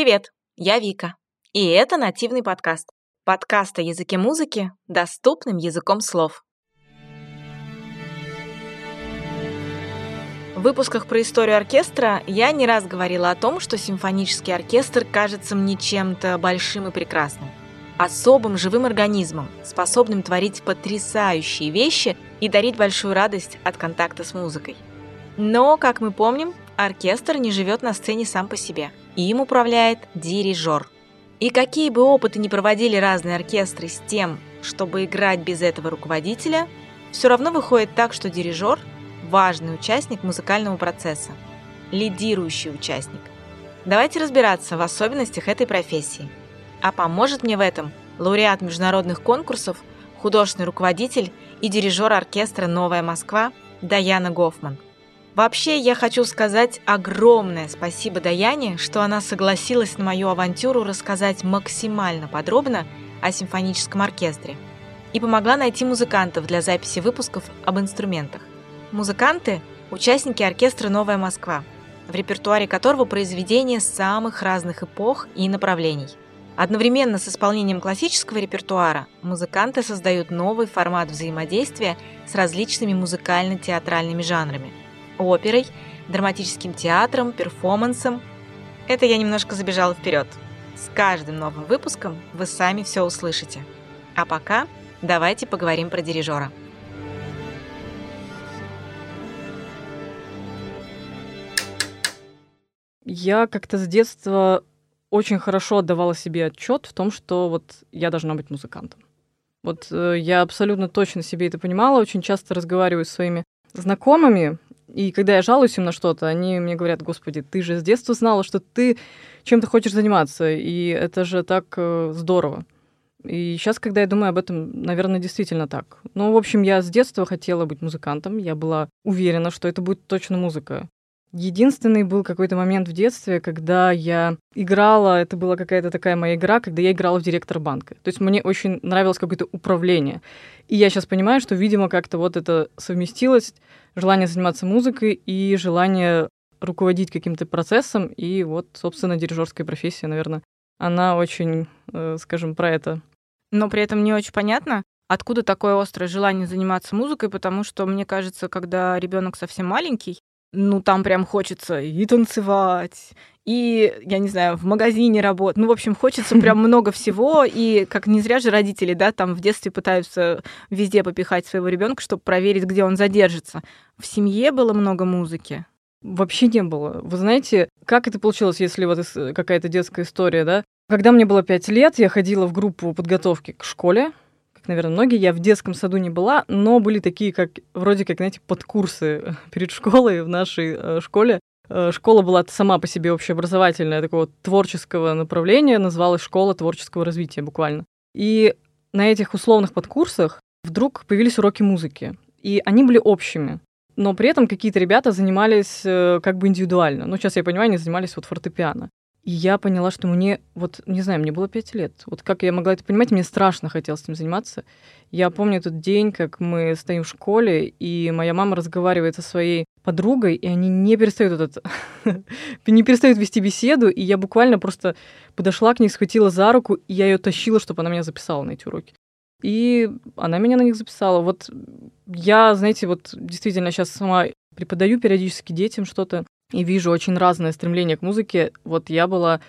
Привет, я Вика, и это нативный подкаст. Подкаст о языке музыки доступным языком слов. В выпусках про историю оркестра я не раз говорила о том, что симфонический оркестр кажется мне чем-то большим и прекрасным. Особым живым организмом, способным творить потрясающие вещи и дарить большую радость от контакта с музыкой. Но, как мы помним, оркестр не живет на сцене сам по себе – им управляет дирижер. И какие бы опыты ни проводили разные оркестры с тем, чтобы играть без этого руководителя, все равно выходит так, что дирижер – важный участник музыкального процесса, лидирующий участник. Давайте разбираться в особенностях этой профессии. А поможет мне в этом лауреат международных конкурсов, художественный руководитель и дирижер оркестра «Новая Москва» Даяна Гофман – Вообще, я хочу сказать огромное спасибо Даяне, что она согласилась на мою авантюру рассказать максимально подробно о симфоническом оркестре и помогла найти музыкантов для записи выпусков об инструментах. Музыканты – участники оркестра «Новая Москва», в репертуаре которого произведения самых разных эпох и направлений. Одновременно с исполнением классического репертуара музыканты создают новый формат взаимодействия с различными музыкально-театральными жанрами – оперой, драматическим театром, перформансом. Это я немножко забежала вперед. С каждым новым выпуском вы сами все услышите. А пока давайте поговорим про дирижера. Я как-то с детства очень хорошо отдавала себе отчет в том, что вот я должна быть музыкантом. Вот э, я абсолютно точно себе это понимала, очень часто разговариваю с своими знакомыми, и когда я жалуюсь им на что-то, они мне говорят, господи, ты же с детства знала, что ты чем-то хочешь заниматься, и это же так э, здорово. И сейчас, когда я думаю об этом, наверное, действительно так. Ну, в общем, я с детства хотела быть музыкантом, я была уверена, что это будет точно музыка. Единственный был какой-то момент в детстве, когда я играла, это была какая-то такая моя игра, когда я играла в директор банка. То есть мне очень нравилось какое-то управление. И я сейчас понимаю, что, видимо, как-то вот это совместилось, желание заниматься музыкой и желание руководить каким-то процессом. И вот, собственно, дирижерская профессия, наверное, она очень, э, скажем, про это. Но при этом не очень понятно, откуда такое острое желание заниматься музыкой, потому что, мне кажется, когда ребенок совсем маленький, ну, там прям хочется и танцевать, и, я не знаю, в магазине работать. Ну, в общем, хочется прям много всего. И как не зря же родители, да, там в детстве пытаются везде попихать своего ребенка, чтобы проверить, где он задержится. В семье было много музыки. Вообще не было. Вы знаете, как это получилось, если вот какая-то детская история, да? Когда мне было пять лет, я ходила в группу подготовки к школе, наверное, многие. Я в детском саду не была, но были такие, как вроде как, знаете, подкурсы перед школой в нашей э, школе. Э, школа была сама по себе общеобразовательная, такого творческого направления, называлась «Школа творческого развития» буквально. И на этих условных подкурсах вдруг появились уроки музыки. И они были общими. Но при этом какие-то ребята занимались э, как бы индивидуально. Ну, сейчас я понимаю, они занимались вот фортепиано. Я поняла, что мне, вот, не знаю, мне было пять лет. Вот как я могла это понимать, мне страшно хотелось этим заниматься. Я помню тот день, как мы стоим в школе, и моя мама разговаривает со своей подругой, и они не перестают этот, не перестают вести беседу, и я буквально просто подошла к ней, схватила за руку, и я ее тащила, чтобы она меня записала на эти уроки. И она меня на них записала. Вот я, знаете, вот действительно сейчас сама преподаю периодически детям что-то, и вижу очень разное стремление к музыке. Вот я была,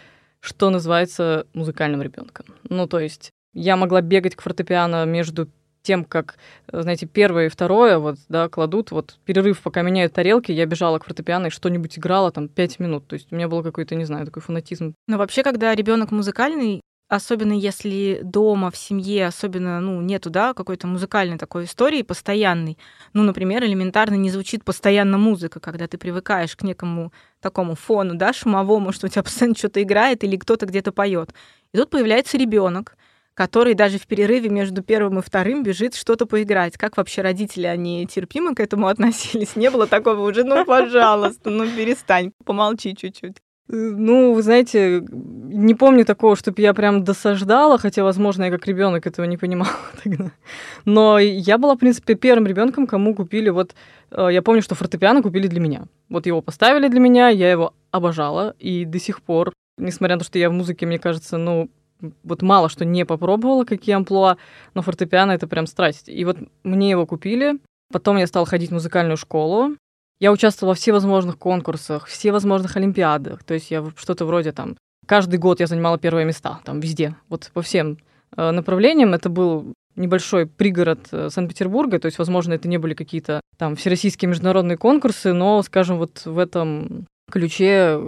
что называется, музыкальным ребенком. Ну, то есть я могла бегать к фортепиано между тем, как, знаете, первое и второе вот, да, кладут, вот перерыв, пока меняют тарелки, я бежала к фортепиано и что-нибудь играла там пять минут. То есть у меня был какой-то, не знаю, такой фанатизм. Но вообще, когда ребенок музыкальный, Особенно если дома, в семье, особенно, ну, нету, да, какой-то музыкальной такой истории постоянной. Ну, например, элементарно не звучит постоянно музыка, когда ты привыкаешь к некому такому фону, да, шумовому, что у тебя постоянно что-то играет или кто-то где-то поет. И тут появляется ребенок, который даже в перерыве между первым и вторым бежит что-то поиграть. Как вообще родители, они терпимо к этому относились? Не было такого уже, ну, пожалуйста, ну, перестань, помолчи чуть-чуть. Ну, вы знаете, не помню такого, чтобы я прям досаждала, хотя, возможно, я как ребенок этого не понимала тогда. Но я была, в принципе, первым ребенком, кому купили вот... Э, я помню, что фортепиано купили для меня. Вот его поставили для меня, я его обожала, и до сих пор Несмотря на то, что я в музыке, мне кажется, ну, вот мало что не попробовала, какие амплуа, но фортепиано — это прям страсть. И вот мне его купили, потом я стала ходить в музыкальную школу, я участвовала во всевозможных конкурсах, всевозможных олимпиадах, то есть я что-то вроде там... Каждый год я занимала первые места, там, везде, вот по всем э, направлениям. Это был небольшой пригород э, Санкт-Петербурга, то есть, возможно, это не были какие-то там всероссийские международные конкурсы, но, скажем, вот в этом ключе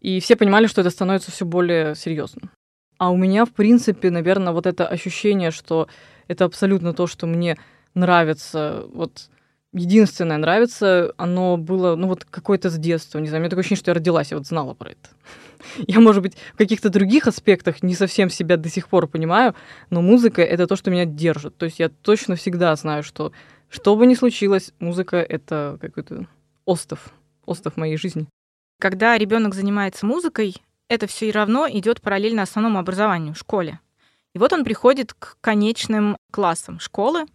и все понимали, что это становится все более серьезным. А у меня, в принципе, наверное, вот это ощущение, что это абсолютно то, что мне нравится, вот единственное нравится, оно было, ну вот какое-то с детства, не знаю, у меня такое ощущение, что я родилась, я вот знала про это. Я, может быть, в каких-то других аспектах не совсем себя до сих пор понимаю, но музыка — это то, что меня держит. То есть я точно всегда знаю, что что бы ни случилось, музыка — это какой-то остов, остов моей жизни. Когда ребенок занимается музыкой, это все и равно идет параллельно основному образованию, школе. И вот он приходит к конечным классам школы.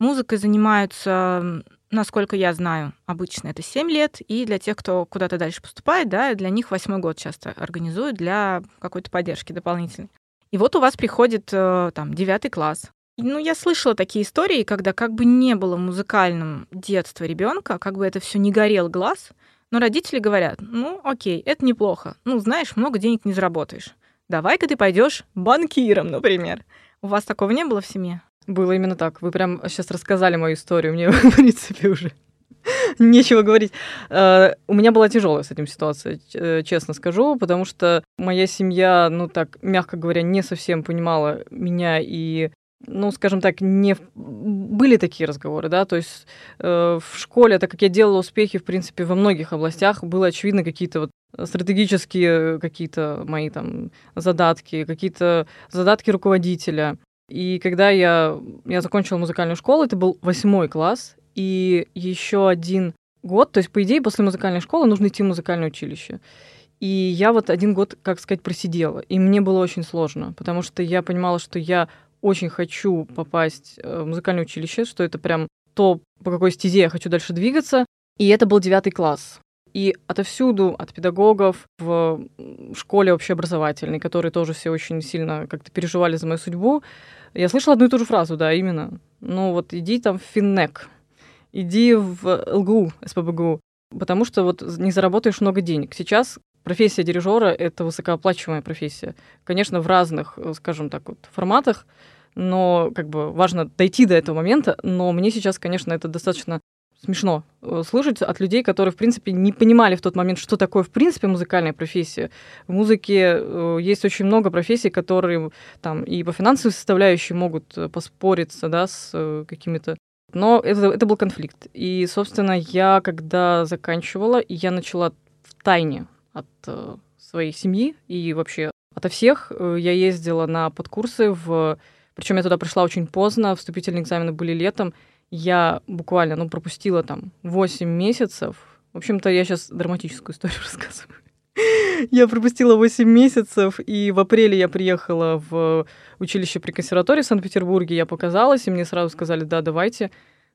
Музыкой занимаются, насколько я знаю, обычно это 7 лет, и для тех, кто куда-то дальше поступает, да, для них восьмой год часто организуют для какой-то поддержки дополнительной. И вот у вас приходит э, там девятый класс. Ну, я слышала такие истории, когда как бы не было музыкальным детства ребенка, как бы это все не горел глаз, но родители говорят, ну, окей, это неплохо. Ну, знаешь, много денег не заработаешь. Давай-ка ты пойдешь банкиром, например. У вас такого не было в семье? Было именно так. Вы прям сейчас рассказали мою историю. Мне, в принципе, уже нечего говорить. Uh, у меня была тяжелая с этим ситуация, э, честно скажу, потому что моя семья, ну так, мягко говоря, не совсем понимала меня и ну, скажем так, не были такие разговоры, да, то есть э, в школе, так как я делала успехи, в принципе, во многих областях, было очевидно какие-то вот стратегические какие-то мои там задатки, какие-то задатки руководителя. И когда я, я закончила музыкальную школу, это был восьмой класс, и еще один год, то есть, по идее, после музыкальной школы нужно идти в музыкальное училище. И я вот один год, как сказать, просидела. И мне было очень сложно, потому что я понимала, что я очень хочу попасть э, в музыкальное училище, что это прям то, по какой стезе я хочу дальше двигаться. И это был девятый класс. И отовсюду, от педагогов в школе общеобразовательной, которые тоже все очень сильно как-то переживали за мою судьбу, я слышала одну и ту же фразу, да, именно. Ну вот иди там в Финнек, иди в ЛГУ, СПБГУ, потому что вот не заработаешь много денег. Сейчас профессия дирижера — это высокооплачиваемая профессия. Конечно, в разных, э, скажем так, вот, форматах, но как бы важно дойти до этого момента, но мне сейчас, конечно, это достаточно смешно э, слышать от людей, которые, в принципе, не понимали в тот момент, что такое, в принципе, музыкальная профессия. В музыке э, есть очень много профессий, которые там и по финансовой составляющей могут поспориться, да, с какими-то но это, это был конфликт. И, собственно, я, когда заканчивала, я начала в тайне от э, своей семьи и вообще ото всех. Э, я ездила на подкурсы, в... причем я туда пришла очень поздно, вступительные экзамены были летом. Я буквально ну, пропустила там 8 месяцев. В общем-то, я сейчас драматическую историю рассказываю. Я пропустила 8 месяцев, и в апреле я приехала в училище при консерватории в Санкт-Петербурге. Я показалась, и мне сразу сказали, да, давайте,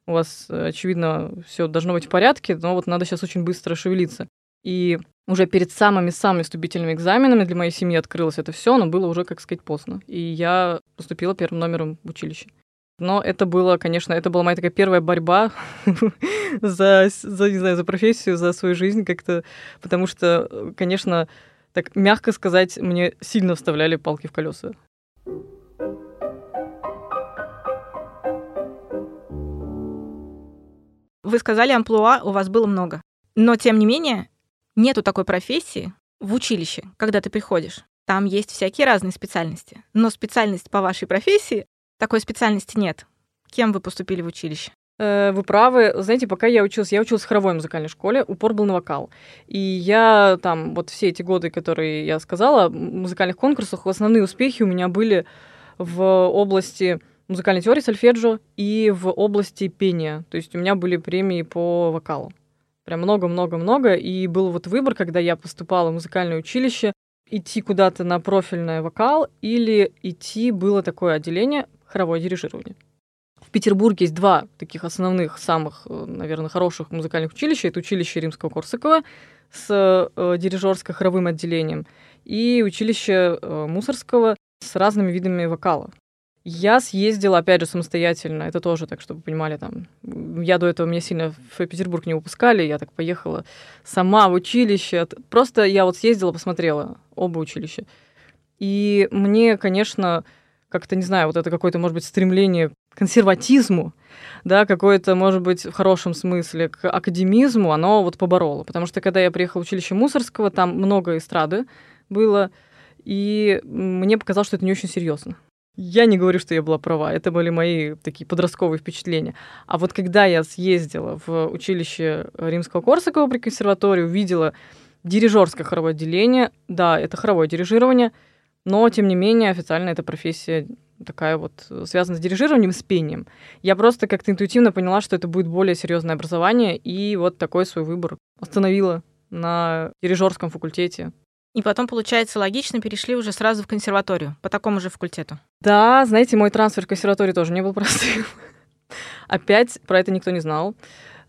у вас, очевидно, все должно быть в порядке, но вот надо сейчас очень быстро шевелиться. И уже перед самыми-самыми вступительными экзаменами для моей семьи открылось это все, но было уже, как сказать, поздно. И я поступила первым номером в училище. Но это было, конечно, это была моя такая первая борьба за, за, не знаю, за профессию, за свою жизнь как-то, потому что, конечно, так мягко сказать, мне сильно вставляли палки в колеса. Вы сказали, амплуа у вас было много. Но, тем не менее, Нету такой профессии в училище, когда ты приходишь. Там есть всякие разные специальности. Но специальность по вашей профессии, такой специальности нет. Кем вы поступили в училище? Э, вы правы. Знаете, пока я училась, я училась в хоровой музыкальной школе, упор был на вокал. И я там, вот все эти годы, которые я сказала, в музыкальных конкурсах, основные успехи у меня были в области музыкальной теории сольфеджио и в области пения. То есть у меня были премии по вокалу. Прям много-много-много. И был вот выбор, когда я поступала в музыкальное училище, идти куда-то на профильный вокал или идти было такое отделение хоровое дирижирование. В Петербурге есть два таких основных, самых, э, наверное, хороших музыкальных училища. Это училище Римского Корсакова, с э, дирижерско-хоровым отделением и училище э, Мусорского с разными видами вокала. Я съездила, опять же, самостоятельно. Это тоже так, чтобы вы понимали, там, я до этого меня сильно в Петербург не выпускали, я так поехала сама в училище. Просто я вот съездила, посмотрела оба училища. И мне, конечно, как-то, не знаю, вот это какое-то, может быть, стремление к консерватизму, да, какое-то, может быть, в хорошем смысле, к академизму, оно вот побороло. Потому что когда я приехала в училище Мусорского, там много эстрады было, и мне показалось, что это не очень серьезно. Я не говорю, что я была права, это были мои такие подростковые впечатления. А вот когда я съездила в училище Римского Корсакова при консерватории, увидела дирижерское хоровое отделение, да, это хоровое дирижирование, но, тем не менее, официально эта профессия такая вот связана с дирижированием с пением. Я просто как-то интуитивно поняла, что это будет более серьезное образование, и вот такой свой выбор остановила на дирижерском факультете и потом, получается, логично перешли уже сразу в консерваторию, по такому же факультету. Да, знаете, мой трансфер в консерваторию тоже не был простым. Опять про это никто не знал.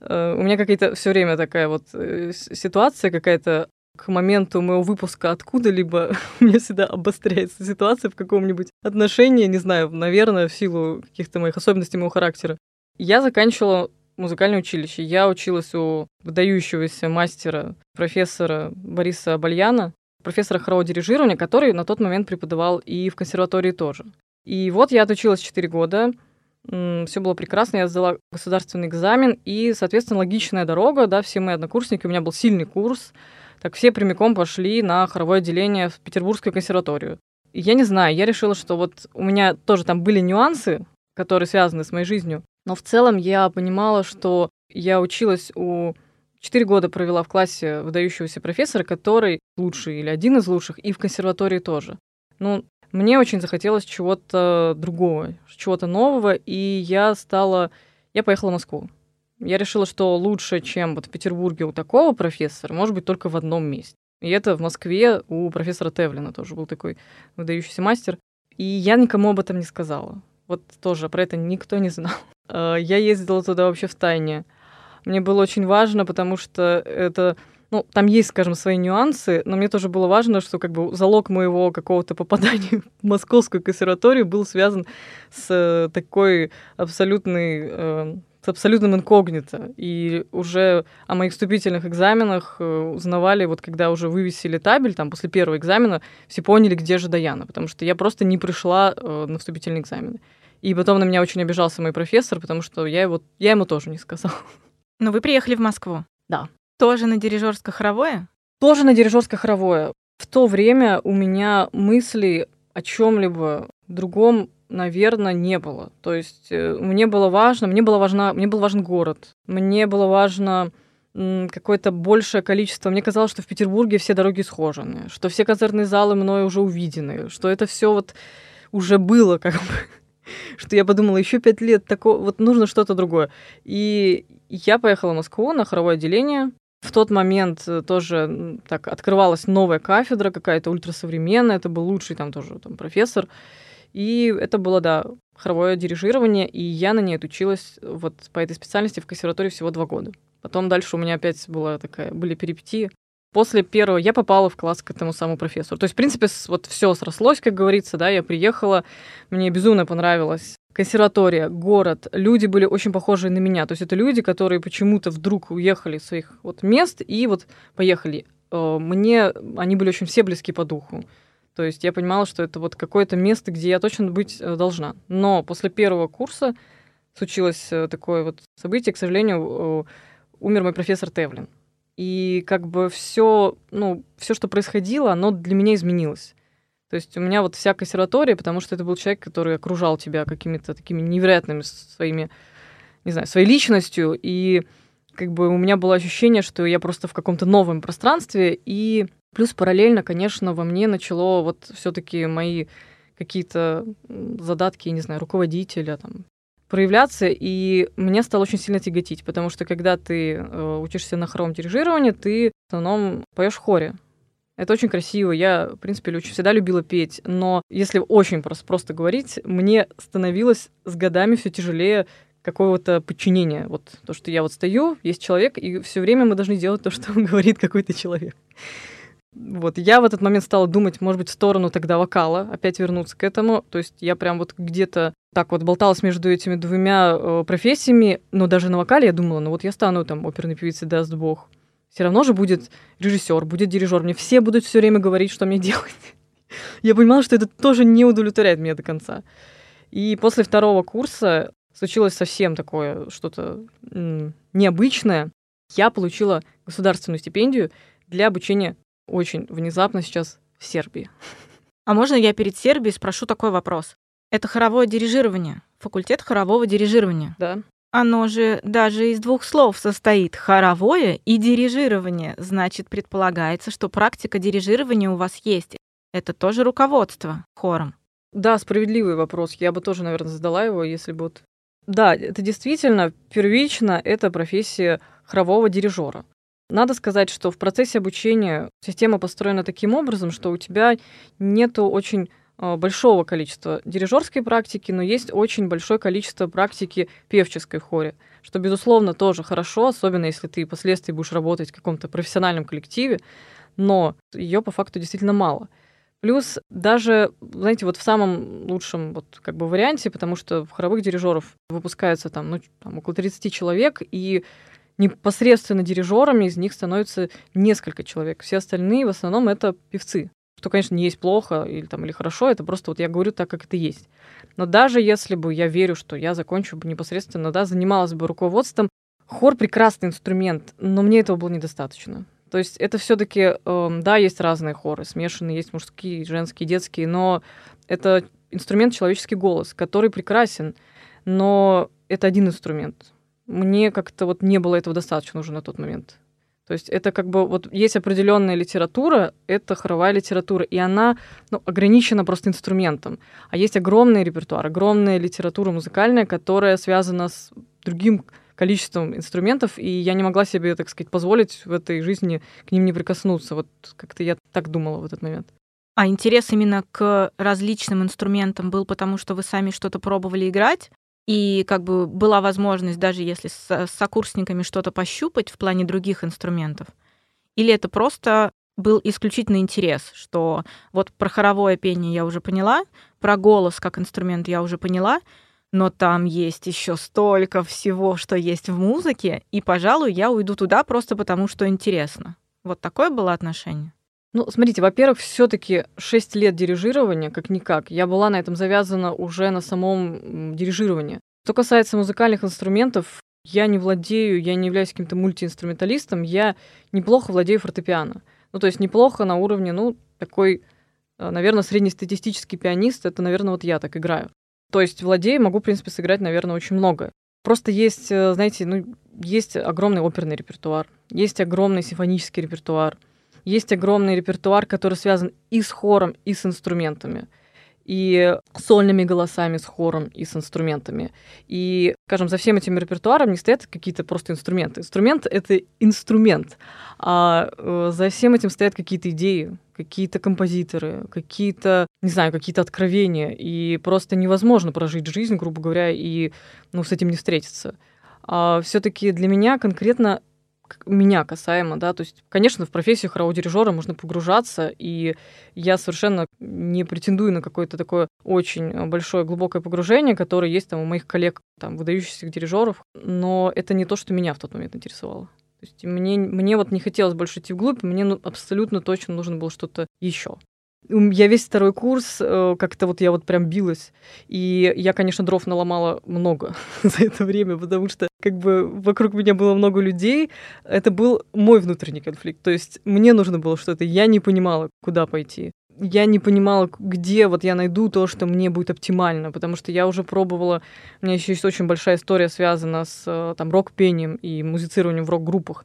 Э, у меня какая-то все время такая вот э, ситуация какая-то к моменту моего выпуска откуда-либо у меня всегда обостряется ситуация в каком-нибудь отношении, не знаю, наверное, в силу каких-то моих особенностей моего характера. Я заканчивала музыкальное училище. Я училась у выдающегося мастера, профессора Бориса Бальяна профессора хорового дирижирования, который на тот момент преподавал и в консерватории тоже. И вот я отучилась 4 года, все было прекрасно, я сдала государственный экзамен, и, соответственно, логичная дорога, да, все мои однокурсники, у меня был сильный курс, так все прямиком пошли на хоровое отделение в Петербургскую консерваторию. И я не знаю, я решила, что вот у меня тоже там были нюансы, которые связаны с моей жизнью, но в целом я понимала, что я училась у Четыре года провела в классе выдающегося профессора, который лучший или один из лучших, и в консерватории тоже. Ну, мне очень захотелось чего-то другого, чего-то нового, и я стала... Я поехала в Москву. Я решила, что лучше, чем вот в Петербурге у такого профессора, может быть только в одном месте. И это в Москве у профессора Тевлина тоже был такой выдающийся мастер. И я никому об этом не сказала. Вот тоже про это никто не знал. А, я ездила туда вообще в тайне мне было очень важно, потому что это ну, там есть, скажем, свои нюансы, но мне тоже было важно, что как бы залог моего какого-то попадания в Московскую консерваторию был связан с э, такой абсолютной э, с абсолютным инкогнито. И уже о моих вступительных экзаменах э, узнавали, вот когда уже вывесили табель, там, после первого экзамена, все поняли, где же Даяна, потому что я просто не пришла на вступительные экзамены. И потом на меня очень обижался мой профессор, потому что я, его, я ему тоже не сказала. Но вы приехали в Москву? Да. Тоже на дирижерско-хоровое? Тоже на дирижерско-хоровое. В то время у меня мыслей о чем-либо другом, наверное, не было. То есть э, мне было важно, мне было важно, мне был важен город, мне было важно какое-то большее количество. Мне казалось, что в Петербурге все дороги схожены, что все концертные залы мною уже увидены, что это все вот уже было как бы что я подумала, еще пять лет, такого, вот нужно что-то другое. И я поехала в Москву на хоровое отделение. В тот момент э, тоже так открывалась новая кафедра какая-то ультрасовременная, это был лучший там тоже там, профессор. И это было, да, хоровое дирижирование, и я на ней отучилась вот по этой специальности в консерватории всего два года. Потом дальше у меня опять была такая, были перипетии. После первого я попала в класс к этому самому профессору. То есть, в принципе, вот все срослось, как говорится, да, я приехала, мне безумно понравилось консерватория, город, люди были очень похожие на меня. То есть это люди, которые почему-то вдруг уехали из своих вот мест и вот поехали. Э, мне они были очень все близки по духу. То есть я понимала, что это вот какое-то место, где я точно быть э, должна. Но после первого курса случилось э, такое вот событие, к сожалению, умер мой профессор Тевлин. И как бы все, ну, все, что происходило, оно для меня изменилось. То есть у меня вот вся консерватория, потому что это был человек, который окружал тебя какими-то такими невероятными своими, не знаю, своей личностью, и как бы у меня было ощущение, что я просто в каком-то новом пространстве, и плюс параллельно, конечно, во мне начало вот все таки мои какие-то задатки, не знаю, руководителя, там, проявляться, и мне стало очень сильно тяготить, потому что когда ты э, учишься на хоровом дирижировании, ты в основном поешь в хоре. Это очень красиво. Я, в принципе, очень всегда любила петь. Но если очень просто, просто говорить, мне становилось с годами все тяжелее какого-то подчинения. Вот то, что я вот стою, есть человек, и все время мы должны делать то, что говорит какой-то человек. Вот, я в этот момент стала думать, может быть, в сторону тогда вокала, опять вернуться к этому. То есть я прям вот где-то так вот болталась между этими двумя э, профессиями, но даже на вокале я думала, ну вот я стану там оперной певицей, даст бог. Все равно же будет режиссер, будет дирижер. Мне все будут все время говорить, что мне делать. я понимала, что это тоже не удовлетворяет меня до конца. И после второго курса случилось совсем такое что-то необычное. Я получила государственную стипендию для обучения очень внезапно сейчас в Сербии. А можно я перед Сербией спрошу такой вопрос? Это хоровое дирижирование, факультет хорового дирижирования. Да. Оно же даже из двух слов состоит хоровое и дирижирование. Значит, предполагается, что практика дирижирования у вас есть. Это тоже руководство хором. Да, справедливый вопрос. Я бы тоже, наверное, задала его, если бы вот... Да, это действительно первично, это профессия хорового дирижера. Надо сказать, что в процессе обучения система построена таким образом, что у тебя нет очень а, большого количества дирижерской практики, но есть очень большое количество практики певческой в хоре, что, безусловно, тоже хорошо, особенно если ты впоследствии будешь работать в каком-то профессиональном коллективе, но ее по факту действительно мало. Плюс даже, знаете, вот в самом лучшем вот как бы варианте, потому что хоровых дирижеров выпускается там, ну, там около 30 человек, и непосредственно дирижерами из них становится несколько человек. Все остальные в основном это певцы. Что, конечно, не есть плохо или, там, или хорошо, это просто вот я говорю так, как это есть. Но даже если бы я верю, что я закончу бы непосредственно, да, занималась бы руководством, хор прекрасный инструмент, но мне этого было недостаточно. То есть это все-таки, э, эм, да, есть разные хоры, смешанные, есть мужские, женские, детские, но это инструмент человеческий голос, который прекрасен, но это один инструмент мне как-то вот не было этого достаточно уже на тот момент. То есть это как бы вот есть определенная литература, это хоровая литература, и она ну, ограничена просто инструментом. А есть огромный репертуар, огромная литература музыкальная, которая связана с другим количеством инструментов, и я не могла себе, так сказать, позволить в этой жизни к ним не прикоснуться. Вот как-то я так думала в этот момент. А интерес именно к различным инструментам был потому, что вы сами что-то пробовали играть? И как бы была возможность, даже если с, сокурсниками что-то пощупать в плане других инструментов? Или это просто был исключительно интерес, что вот про хоровое пение я уже поняла, про голос как инструмент я уже поняла, но там есть еще столько всего, что есть в музыке, и, пожалуй, я уйду туда просто потому, что интересно. Вот такое было отношение. Ну, смотрите, во-первых, все-таки 6 лет дирижирования, как-никак. Я была на этом завязана уже на самом дирижировании. Что касается музыкальных инструментов, я не владею, я не являюсь каким-то мультиинструменталистом, я неплохо владею фортепиано. Ну, то есть неплохо на уровне, ну, такой, э, наверное, среднестатистический пианист, это, наверное, вот я так играю. То есть владею, могу, в принципе, сыграть, наверное, очень много. Просто есть, э, знаете, ну, есть огромный оперный репертуар, есть огромный симфонический репертуар, есть огромный репертуар, который связан и с хором, и с инструментами и сольными голосами с хором и с инструментами. И, скажем, за всем этим репертуаром не стоят какие-то просто инструменты. Инструмент — это инструмент, а э, за всем этим стоят какие-то идеи, какие-то композиторы, какие-то, не знаю, какие-то откровения. И просто невозможно прожить жизнь, грубо говоря, и ну, с этим не встретиться. А все-таки для меня конкретно меня касаемо, да, то есть, конечно, в профессию хорового дирижера можно погружаться, и я совершенно не претендую на какое-то такое очень большое глубокое погружение, которое есть там у моих коллег, там, выдающихся дирижеров, но это не то, что меня в тот момент интересовало. То есть мне, мне вот не хотелось больше идти вглубь, мне ну, абсолютно точно нужно было что-то еще. Я весь второй курс, э, как-то вот я вот прям билась. И я, конечно, дров наломала много за это время, потому что как бы вокруг меня было много людей. Это был мой внутренний конфликт. То есть мне нужно было что-то. Я не понимала, куда пойти я не понимала, где вот я найду то, что мне будет оптимально, потому что я уже пробовала, у меня еще есть очень большая история, связана с э, там рок-пением и музицированием в рок-группах.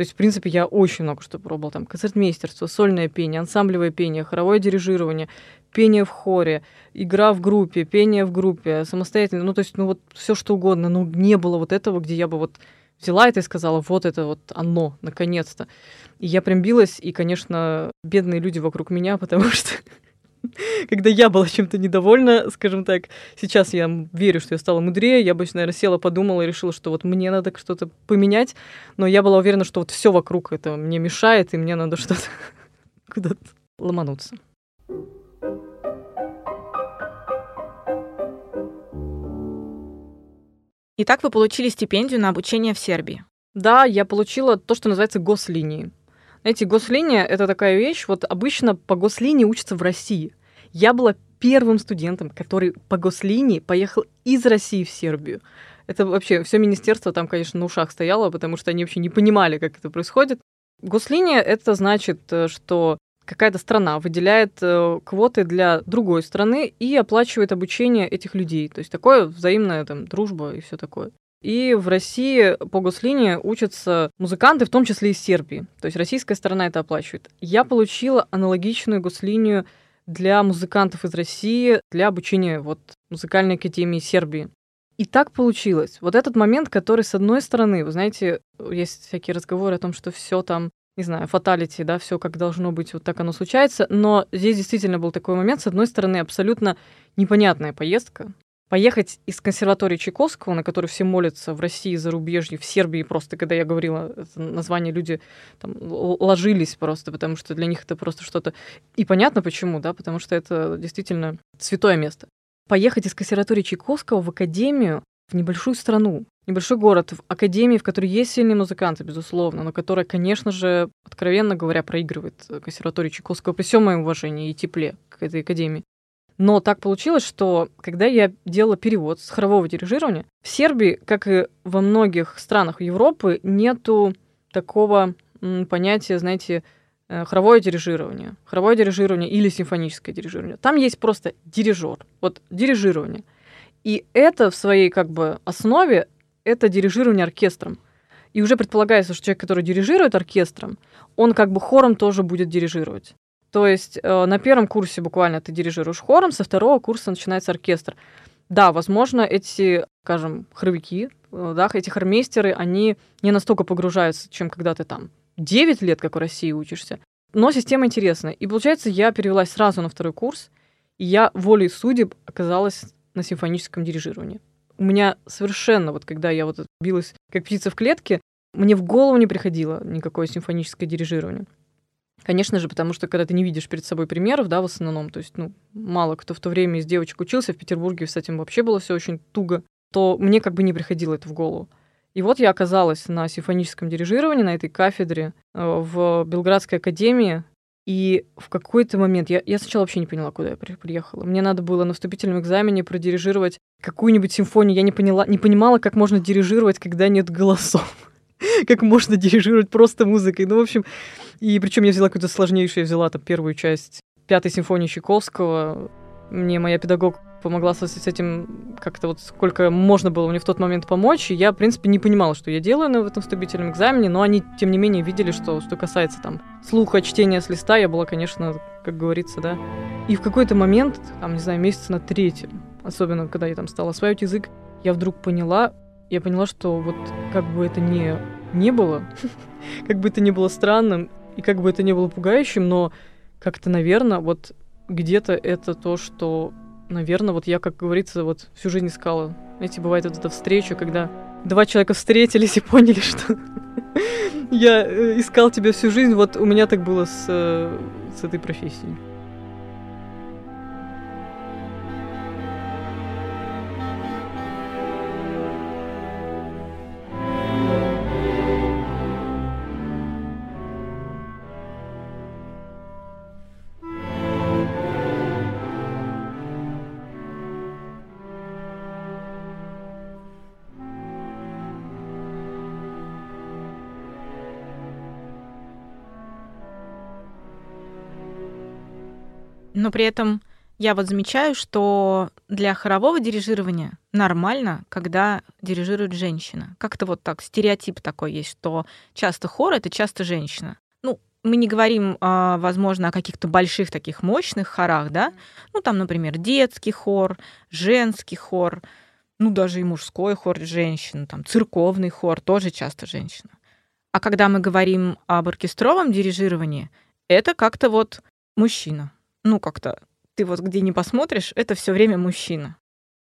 То есть, в принципе, я очень много что пробовала. Там концертмейстерство, сольное пение, ансамблевое пение, хоровое дирижирование, пение в хоре, игра в группе, пение в группе, самостоятельно. Ну, то есть, ну вот все что угодно. Но не было вот этого, где я бы вот взяла это и сказала, вот это вот оно, наконец-то. И я прям билась, и, конечно, бедные люди вокруг меня, потому что когда я была чем-то недовольна, скажем так, сейчас я верю, что я стала мудрее, я бы, наверное, села, подумала и решила, что вот мне надо что-то поменять, но я была уверена, что вот все вокруг это мне мешает, и мне надо что-то куда-то ломануться. Итак, вы получили стипендию на обучение в Сербии. Да, я получила то, что называется гослинии. Знаете, гослиния — это такая вещь, вот обычно по гослинии учатся в России. Я была первым студентом, который по гослинии поехал из России в Сербию. Это вообще все министерство там, конечно, на ушах стояло, потому что они вообще не понимали, как это происходит. Гослиния — это значит, э, что какая-то страна выделяет э, квоты для другой страны и оплачивает обучение этих людей. То есть такое взаимная там дружба и все такое. И в России по гослинии учатся музыканты, в том числе из Сербии. То есть российская сторона это оплачивает. Я получила аналогичную гослинию для музыкантов из России для обучения вот музыкальной академии Сербии. И так получилось. Вот этот момент, который, с одной стороны, вы знаете, есть всякие разговоры о том, что все там не знаю, фаталити, да, все как должно быть, вот так оно случается. Но здесь действительно был такой момент, с одной стороны, абсолютно непонятная поездка. Поехать из консерватории Чайковского, на который все молятся в России, за рубежье, в Сербии просто, когда я говорила название, люди там ложились просто, потому что для них это просто что-то... И понятно почему, да, потому что это действительно святое место. Поехать из консерватории Чайковского в академию в небольшую страну, небольшой город, в академии, в которой есть сильные музыканты, безусловно, но которая, конечно же, откровенно говоря, проигрывает консерватории Чайковского при всем моем уважении и тепле к этой академии. Но так получилось, что когда я делала перевод с хорового дирижирования, в Сербии, как и во многих странах Европы, нету такого понятия, знаете, э, хоровое дирижирование. Хоровое дирижирование или симфоническое дирижирование. Там есть просто дирижер. Вот дирижирование. И это в своей как бы основе это дирижирование оркестром. И уже предполагается, что человек, который дирижирует оркестром, он как бы хором тоже будет дирижировать. То есть э, на первом курсе буквально ты дирижируешь хором, со второго курса начинается оркестр. Да, возможно, эти, скажем, хоровики, э, да, эти хормейстеры, они не настолько погружаются, чем когда ты там 9 лет, как в России учишься. Но система интересная. И получается, я перевелась сразу на второй курс, и я волей судеб оказалась на симфоническом дирижировании. У меня совершенно, вот когда я вот билась как птица в клетке, мне в голову не приходило никакое симфоническое дирижирование. Конечно же, потому что когда ты не видишь перед собой примеров, да, в основном, то есть, ну, мало кто в то время из девочек учился, в Петербурге с этим вообще было все очень туго, то мне как бы не приходило это в голову. И вот я оказалась на симфоническом дирижировании, на этой кафедре э, в Белградской академии, и в какой-то момент, я, я сначала вообще не поняла, куда я приехала. Мне надо было на вступительном экзамене продирижировать какую-нибудь симфонию. Я не, поняла, не понимала, как можно дирижировать, когда нет голосов. как можно дирижировать просто музыкой. Ну, в общем, и причем я взяла какую-то сложнейшую, я взяла там первую часть пятой симфонии Чайковского. Мне моя педагог помогла с, этим как-то вот сколько можно было мне в тот момент помочь. И я, в принципе, не понимала, что я делаю на, этом вступительном экзамене, но они, тем не менее, видели, что, что касается там слуха, чтения с листа, я была, конечно, как говорится, да. И в какой-то момент, там, не знаю, месяца на третьем, особенно когда я там стала осваивать язык, я вдруг поняла, я поняла, что вот как бы это не, не было, как бы это не было странным, и как бы это не было пугающим, но как-то, наверное, вот где-то это то, что наверное, вот я, как говорится, вот всю жизнь искала. Знаете, бывает вот эта встреча, когда два человека встретились и поняли, что я э, искал тебя всю жизнь. Вот у меня так было с, э, с этой профессией. Но при этом я вот замечаю, что для хорового дирижирования нормально, когда дирижирует женщина. Как-то вот так, стереотип такой есть, что часто хор — это часто женщина. Ну, мы не говорим, а, возможно, о каких-то больших таких мощных хорах, да? Ну, там, например, детский хор, женский хор, ну, даже и мужской хор женщин, там, церковный хор тоже часто женщина. А когда мы говорим об оркестровом дирижировании, это как-то вот мужчина ну, как-то ты вот где не посмотришь, это все время мужчина.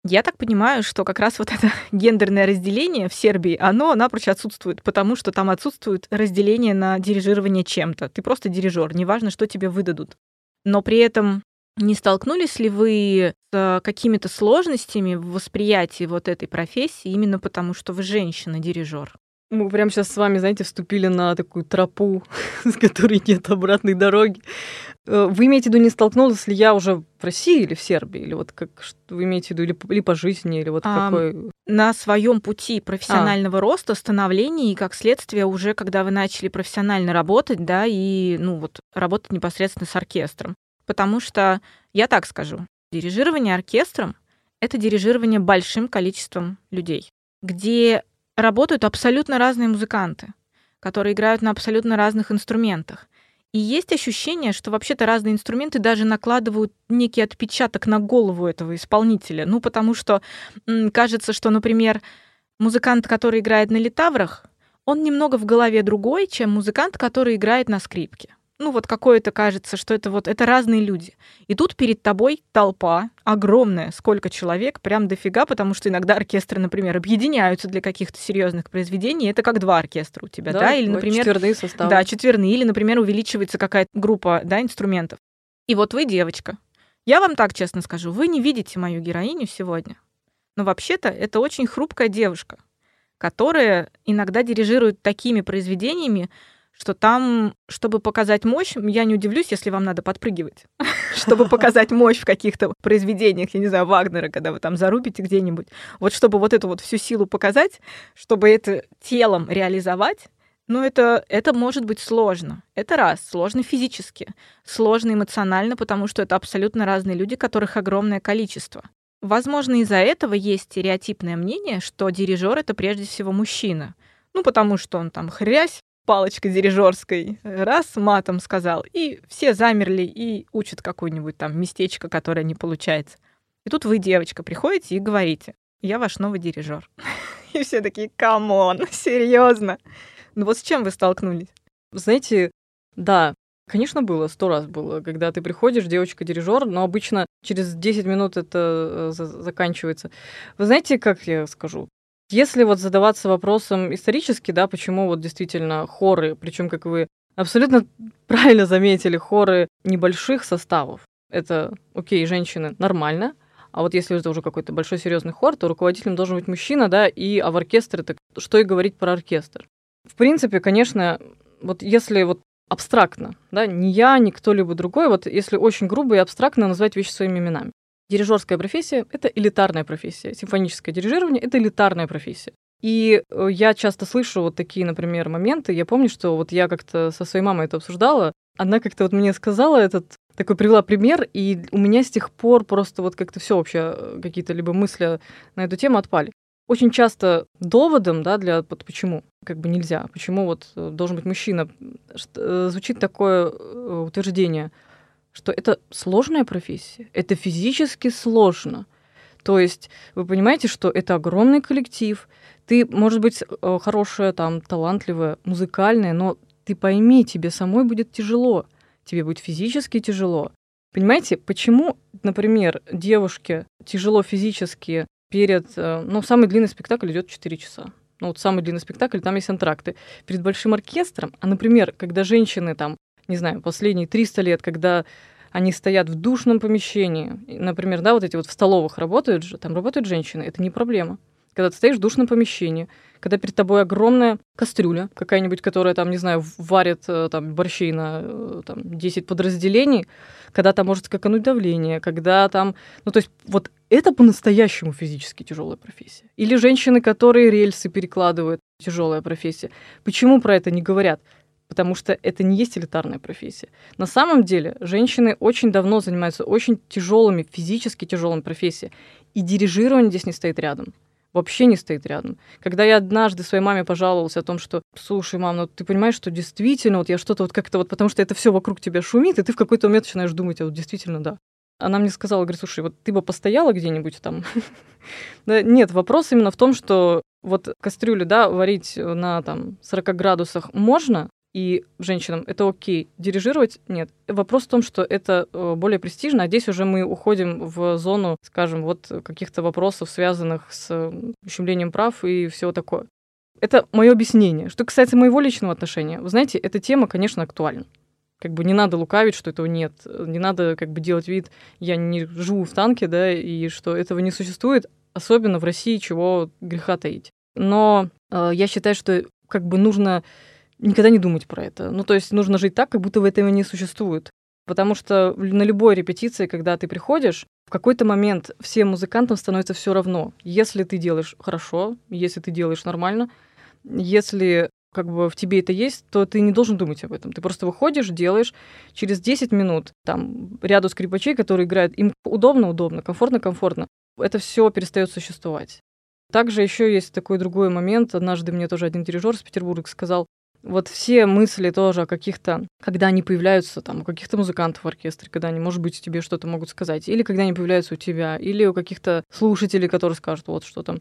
Я так понимаю, что как раз вот это гендерное разделение в Сербии, оно напрочь отсутствует, потому что там отсутствует разделение на дирижирование чем-то. Ты просто дирижер, неважно, что тебе выдадут. Но при этом не столкнулись ли вы с какими-то сложностями в восприятии вот этой профессии именно потому, что вы женщина-дирижер? Мы прямо сейчас с вами, знаете, вступили на такую тропу, с которой нет обратной дороги. Э, вы имеете в виду, не столкнулась ли я уже в России или в Сербии? Или вот как что вы имеете в виду, или, или по жизни, или вот а, какой... На своем пути профессионального а. роста, становления и как следствие уже, когда вы начали профессионально работать, да, и, ну, вот, работать непосредственно с оркестром. Потому что, я так скажу, дирижирование оркестром — это дирижирование большим количеством людей, где работают абсолютно разные музыканты, которые играют на абсолютно разных инструментах. И есть ощущение, что вообще-то разные инструменты даже накладывают некий отпечаток на голову этого исполнителя. Ну, потому что кажется, что, например, музыкант, который играет на литаврах, он немного в голове другой, чем музыкант, который играет на скрипке ну вот какое-то кажется, что это вот это разные люди. И тут перед тобой толпа огромная, сколько человек, прям дофига, потому что иногда оркестры, например, объединяются для каких-то серьезных произведений. Это как два оркестра у тебя, да? да? Или, например, четверные составы. Да, четверные. Или, например, увеличивается какая-то группа, да, инструментов. И вот вы девочка. Я вам так честно скажу, вы не видите мою героиню сегодня. Но вообще-то это очень хрупкая девушка, которая иногда дирижирует такими произведениями, что там, чтобы показать мощь, я не удивлюсь, если вам надо подпрыгивать, чтобы показать мощь в каких-то произведениях, я не знаю, Вагнера, когда вы там зарубите где-нибудь. Вот чтобы вот эту вот всю силу показать, чтобы это телом реализовать, ну, это, это может быть сложно. Это раз, сложно физически, сложно эмоционально, потому что это абсолютно разные люди, которых огромное количество. Возможно, из-за этого есть стереотипное мнение, что дирижер это прежде всего мужчина. Ну, потому что он там хрясь, палочкой дирижерской, раз матом сказал, и все замерли и учат какое-нибудь там местечко, которое не получается. И тут вы, девочка, приходите и говорите, я ваш новый дирижер. И все такие, come on, серьезно. Ну вот с чем вы столкнулись? Знаете, да, Конечно, было, сто раз было, когда ты приходишь, девочка-дирижер, но обычно через 10 минут это э, заканчивается. Вы знаете, как я скажу? Если вот задаваться вопросом исторически, да, почему вот действительно хоры, причем, как вы абсолютно правильно заметили, хоры небольших составов, это, окей, женщины, нормально, а вот если это уже какой-то большой серьезный хор, то руководителем должен быть мужчина, да, и а в оркестре, так что и говорить про оркестр. В принципе, конечно, вот если вот абстрактно, да, не я, ни кто-либо другой, вот если очень грубо и абстрактно назвать вещи своими именами. Дирижерская профессия — это элитарная профессия. Симфоническое дирижирование — это элитарная профессия. И э, я часто слышу вот такие, например, моменты. Я помню, что вот я как-то со своей мамой это обсуждала. Она как-то вот мне сказала этот, такой привела пример, и у меня с тех пор просто вот как-то все вообще, э, какие-то либо мысли на эту тему отпали. Очень часто доводом, да, для вот почему как бы нельзя, почему вот э, должен быть мужчина, звучит такое утверждение – что это сложная профессия, это физически сложно. То есть вы понимаете, что это огромный коллектив. Ты, может быть, э, хорошая, там, талантливая, музыкальная, но ты пойми, тебе самой будет тяжело. Тебе будет физически тяжело. Понимаете, почему, например, девушке тяжело физически перед... Э, ну, самый длинный спектакль идет 4 часа. Ну, вот самый длинный спектакль, там есть антракты. Перед большим оркестром, а, например, когда женщины там не знаю, последние 300 лет, когда они стоят в душном помещении, например, да, вот эти вот в столовых работают же, там работают женщины, это не проблема. Когда ты стоишь в душном помещении, когда перед тобой огромная кастрюля какая-нибудь, которая там, не знаю, варит э, там борщей на э, там, 10 подразделений, когда там может скакануть давление, когда там... Ну, то есть вот это по-настоящему физически тяжелая профессия. Или женщины, которые рельсы перекладывают, тяжелая профессия. Почему про это не говорят? Потому что это не есть элитарная профессия. На самом деле женщины очень давно занимаются очень тяжелыми, физически тяжелыми профессиями, и дирижирование здесь не стоит рядом. Вообще не стоит рядом. Когда я однажды своей маме пожаловался о том, что, слушай, мам, ну ты понимаешь, что действительно, вот я что-то вот как-то вот, потому что это все вокруг тебя шумит, и ты в какой-то момент начинаешь думать, а вот действительно, да. Она мне сказала, говорит, слушай, вот ты бы постояла где-нибудь там? нет, вопрос именно в том, что вот кастрюлю, да, варить на там 40 градусах можно, и женщинам это окей. Дирижировать нет. Вопрос в том, что это э, более престижно, а здесь уже мы уходим в зону, скажем, вот каких-то вопросов, связанных с ущемлением прав и всего такое. Это мое объяснение. Что касается моего личного отношения, вы знаете, эта тема, конечно, актуальна. Как бы не надо лукавить, что этого нет. Не надо как бы делать вид, я не живу в танке, да, и что этого не существует, особенно в России, чего греха таить. Но э, я считаю, что как бы нужно никогда не думать про это. Ну, то есть нужно жить так, как будто этого не существует. Потому что на любой репетиции, когда ты приходишь, в какой-то момент всем музыкантам становится все равно. Если ты делаешь хорошо, если ты делаешь нормально, если как бы в тебе это есть, то ты не должен думать об этом. Ты просто выходишь, делаешь, через 10 минут там ряду скрипачей, которые играют, им удобно, удобно, комфортно, комфортно. Это все перестает существовать. Также еще есть такой другой момент. Однажды мне тоже один дирижер из Петербурга сказал, вот все мысли тоже о каких-то, когда они появляются там у каких-то музыкантов в оркестре, когда они, может быть, тебе что-то могут сказать, или когда они появляются у тебя, или у каких-то слушателей, которые скажут, вот что там.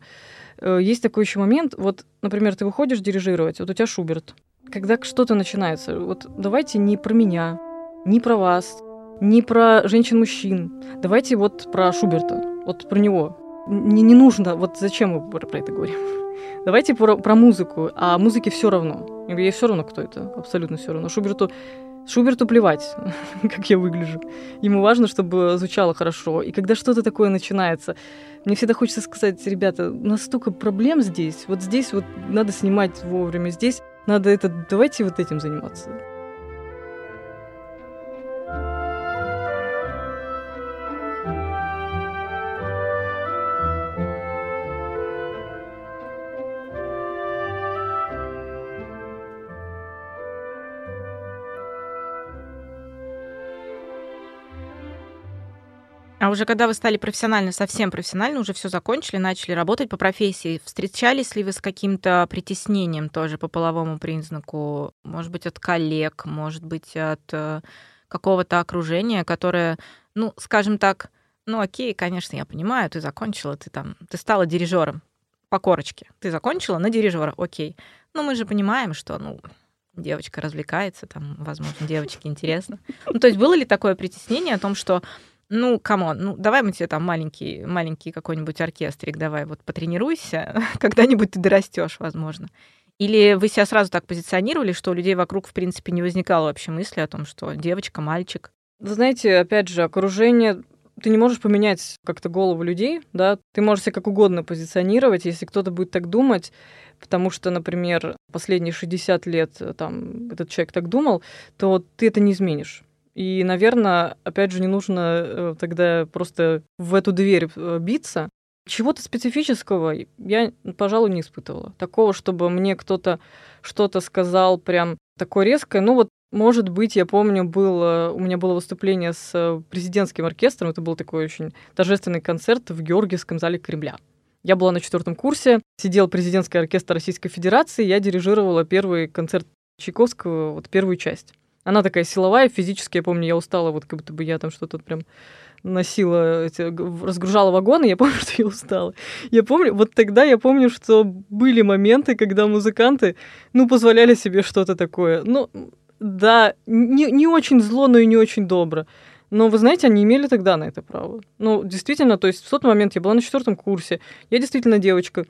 Э, есть такой еще момент, вот, например, ты выходишь дирижировать, вот у тебя Шуберт. Когда что-то начинается, вот давайте не про меня, не про вас, не про женщин-мужчин, давайте вот про Шуберта, вот про него. Не, не нужно, вот зачем мы про, про это говорим? Давайте про, про музыку, а музыке все равно. Ей все равно, кто это, абсолютно все равно. Шуберту Шуберту плевать, как я выгляжу. Ему важно, чтобы звучало хорошо. И когда что-то такое начинается, мне всегда хочется сказать, ребята, у нас столько проблем здесь. Вот здесь вот надо снимать вовремя, здесь надо это, давайте вот этим заниматься. А уже когда вы стали профессионально, совсем профессионально, уже все закончили, начали работать по профессии, встречались ли вы с каким-то притеснением тоже по половому признаку? Может быть, от коллег, может быть, от э, какого-то окружения, которое, ну, скажем так, ну, окей, конечно, я понимаю, ты закончила, ты там, ты стала дирижером по корочке. Ты закончила на дирижера, окей. Но мы же понимаем, что, ну, девочка развлекается, там, возможно, девочке интересно. Ну, то есть было ли такое притеснение о том, что ну, come on, ну давай мы тебе там маленький, маленький какой-нибудь оркестрик, давай вот потренируйся, когда-нибудь ты дорастешь, возможно. Или вы себя сразу так позиционировали, что у людей вокруг, в принципе, не возникало вообще мысли о том, что девочка, мальчик? Вы знаете, опять же, окружение ты не можешь поменять как-то голову людей, да, ты можешь себя как угодно позиционировать, если кто-то будет так думать, потому что, например, последние 60 лет там этот человек так думал, то ты это не изменишь. И, наверное, опять же, не нужно э, тогда просто в эту дверь э, биться. Чего-то специфического я, пожалуй, не испытывала. Такого, чтобы мне кто-то что-то сказал прям такое резкое. Ну вот, может быть, я помню, было, у меня было выступление с президентским оркестром. Это был такой очень торжественный концерт в Георгиевском зале Кремля. Я была на четвертом курсе, сидел президентский оркестр Российской Федерации, я дирижировала первый концерт Чайковского, вот первую часть. Она такая силовая, физически, я помню, я устала, вот как будто бы я там что-то прям носила, разгружала вагоны, я помню, что я устала. Я помню, вот тогда я помню, что были моменты, когда музыканты, ну, позволяли себе что-то такое. Ну, да, не, не очень зло, но и не очень добро. Но, вы знаете, они имели тогда на это право. Ну, действительно, то есть в тот момент я была на четвертом курсе, я действительно девочка,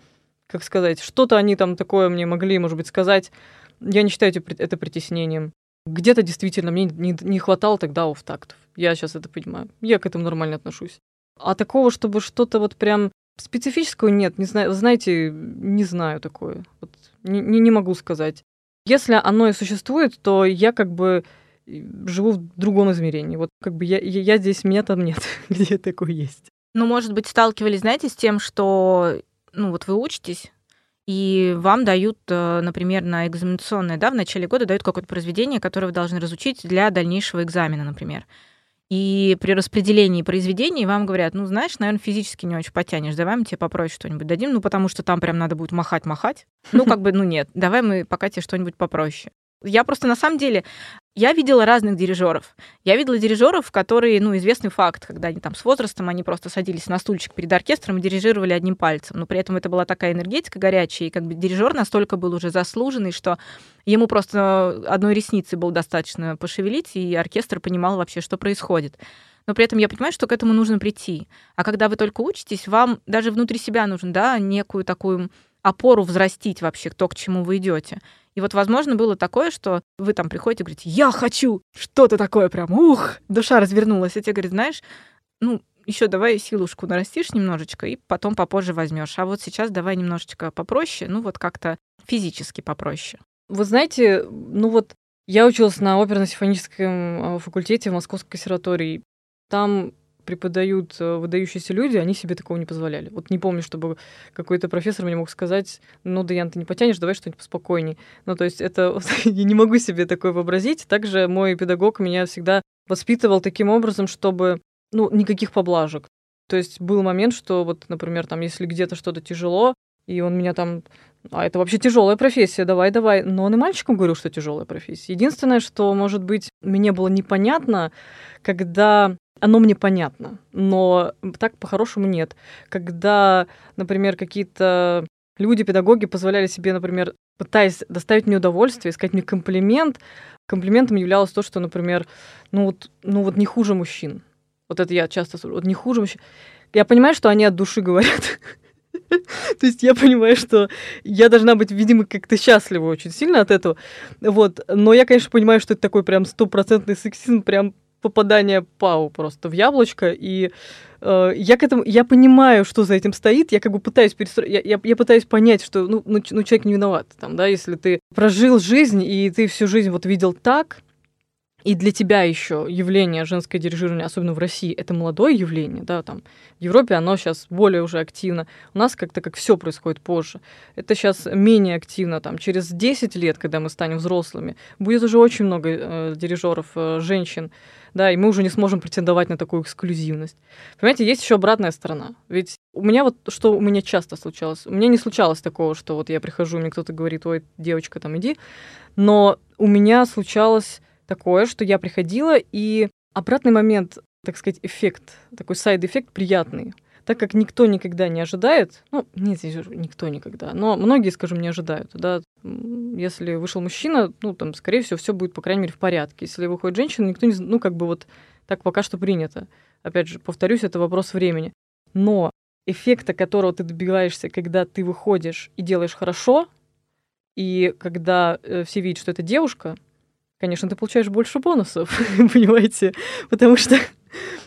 как сказать, что-то они там такое мне могли, может быть, сказать. Я не считаю это притеснением. Где-то действительно мне не, хватало тогда офтактов. Я сейчас это понимаю. Я к этому нормально отношусь. А такого, чтобы что-то вот прям специфического нет, не знаю, знаете, не знаю такое. Вот, не, не, могу сказать. Если оно и существует, то я как бы живу в другом измерении. Вот как бы я, я, я здесь, меня там нет, где такое есть. Ну, может быть, сталкивались, знаете, с тем, что ну вот вы учитесь, и вам дают, э, например, на экзаменационное, да, в начале года дают какое-то произведение, которое вы должны разучить для дальнейшего экзамена, например. И при распределении произведений вам говорят, ну, знаешь, наверное, физически не очень потянешь, давай мы тебе попроще что-нибудь дадим, ну, потому что там прям надо будет махать-махать. Ну, как бы, ну, нет, давай мы пока тебе что-нибудь попроще. Я просто на самом деле я видела разных дирижеров. Я видела дирижеров, которые, ну, известный факт, когда они там с возрастом, они просто садились на стульчик перед оркестром и дирижировали одним пальцем. Но при этом это была такая энергетика горячая, и как бы дирижер настолько был уже заслуженный, что ему просто одной ресницы было достаточно пошевелить, и оркестр понимал вообще, что происходит. Но при этом я понимаю, что к этому нужно прийти. А когда вы только учитесь, вам даже внутри себя нужно, да, некую такую опору взрастить вообще, то, к чему вы идете. И вот, возможно, было такое, что вы там приходите и говорите, я хочу что-то такое прям, ух, душа развернулась. И тебе говорят, знаешь, ну, еще давай силушку нарастишь немножечко, и потом попозже возьмешь. А вот сейчас давай немножечко попроще, ну вот как-то физически попроще. Вы знаете, ну вот я училась на оперно-симфоническом э, факультете в Московской консерватории. Там преподают э, выдающиеся люди, они себе такого не позволяли. Вот не помню, чтобы какой-то профессор мне мог сказать, ну, Даян, ты не потянешь, давай что-нибудь поспокойней. Ну, то есть это я не могу себе такое вообразить. Также мой педагог меня всегда воспитывал таким образом, чтобы, ну, никаких поблажек. То есть был момент, что вот, например, там, если где-то что-то тяжело, и он меня там, а это вообще тяжелая профессия, давай, давай. Но он и мальчикам говорил, что тяжелая профессия. Единственное, что, может быть, мне было непонятно, когда оно мне понятно, но так по-хорошему нет. Когда, например, какие-то люди, педагоги позволяли себе, например, пытаясь доставить мне удовольствие, искать мне комплимент, комплиментом являлось то, что, например, ну вот, ну вот не хуже мужчин. Вот это я часто слышу, вот не хуже мужчин. Я понимаю, что они от души говорят. То есть я понимаю, что я должна быть, видимо, как-то счастлива очень сильно от этого. Вот. Но я, конечно, понимаю, что это такой прям стопроцентный сексизм, прям попадание Пау просто в яблочко, и э, я к этому, я понимаю, что за этим стоит, я как бы пытаюсь перестроить, я, я, я пытаюсь понять, что, ну, ну, ну, человек не виноват, там, да, если ты прожил жизнь, и ты всю жизнь вот видел так, и для тебя еще явление женское дирижирование, особенно в России, это молодое явление, да, там в Европе оно сейчас более уже активно. У нас как-то как все происходит позже. Это сейчас менее активно, там через 10 лет, когда мы станем взрослыми, будет уже очень много э, дирижеров э, женщин, да, и мы уже не сможем претендовать на такую эксклюзивность. Понимаете, есть еще обратная сторона. Ведь у меня вот, что у меня часто случалось, у меня не случалось такого, что вот я прихожу, мне кто-то говорит, ой, девочка, там иди, но у меня случалось такое, что я приходила, и обратный момент, так сказать, эффект, такой side-эффект приятный. Так как никто никогда не ожидает, ну, нет, никто никогда, но многие, скажем, не ожидают, да, если вышел мужчина, ну, там, скорее всего, все будет, по крайней мере, в порядке. Если выходит женщина, никто не, ну, как бы вот так пока что принято. Опять же, повторюсь, это вопрос времени. Но эффекта, которого ты добиваешься, когда ты выходишь и делаешь хорошо, и когда э, все видят, что это девушка, конечно, ты получаешь больше бонусов, понимаете? Потому что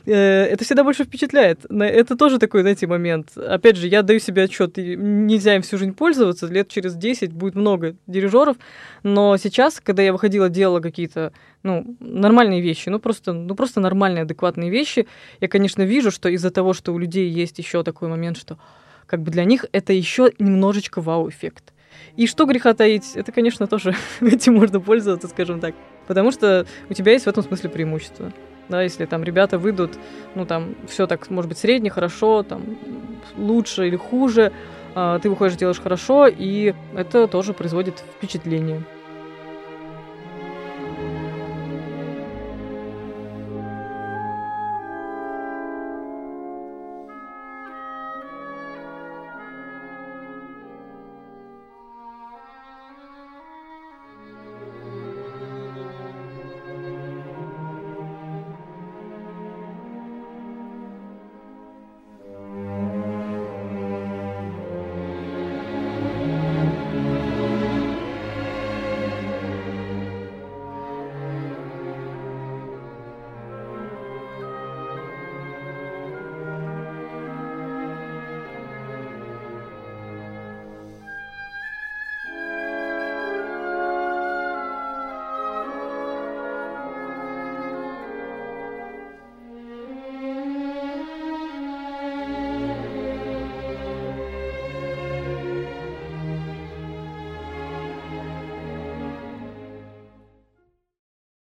э, это всегда больше впечатляет. Это тоже такой, знаете, момент. Опять же, я даю себе отчет, нельзя им всю жизнь пользоваться, лет через 10 будет много дирижеров, но сейчас, когда я выходила, делала какие-то ну, нормальные вещи, ну просто, ну просто нормальные, адекватные вещи, я, конечно, вижу, что из-за того, что у людей есть еще такой момент, что как бы для них это еще немножечко вау-эффект. И что греха таить, это, конечно, тоже этим можно пользоваться, скажем так. Потому что у тебя есть в этом смысле преимущество. Да, если там ребята выйдут, ну там все так, может быть, средне, хорошо, там лучше или хуже, а, ты выходишь, делаешь хорошо, и это тоже производит впечатление.